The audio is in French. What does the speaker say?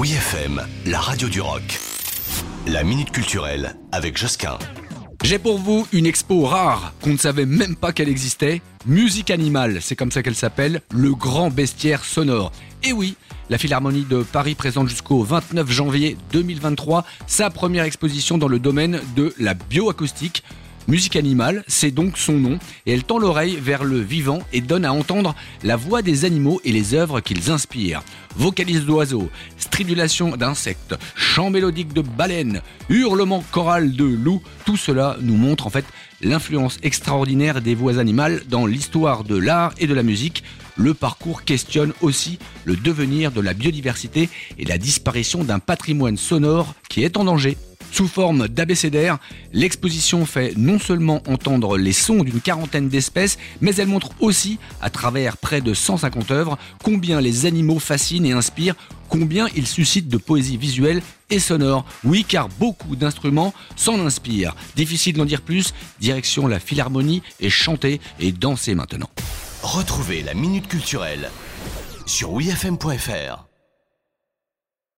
Oui FM, la radio du rock. La minute culturelle avec Josquin. J'ai pour vous une expo rare qu'on ne savait même pas qu'elle existait. Musique animale, c'est comme ça qu'elle s'appelle, le grand bestiaire sonore. Et oui, la Philharmonie de Paris présente jusqu'au 29 janvier 2023 sa première exposition dans le domaine de la bioacoustique. Musique animale, c'est donc son nom, et elle tend l'oreille vers le vivant et donne à entendre la voix des animaux et les œuvres qu'ils inspirent. Vocalises d'oiseaux, stridulation d'insectes, chants mélodiques de baleines, hurlements choral de loups, tout cela nous montre en fait l'influence extraordinaire des voix animales dans l'histoire de l'art et de la musique. Le parcours questionne aussi le devenir de la biodiversité et la disparition d'un patrimoine sonore qui est en danger. Sous forme d'abécédaire, l'exposition fait non seulement entendre les sons d'une quarantaine d'espèces, mais elle montre aussi, à travers près de 150 œuvres, combien les animaux fascinent et inspirent, combien ils suscitent de poésie visuelle et sonore. Oui, car beaucoup d'instruments s'en inspirent. Difficile d'en dire plus, direction la philharmonie et chanter et danser maintenant. Retrouvez la minute culturelle sur wifm.fr.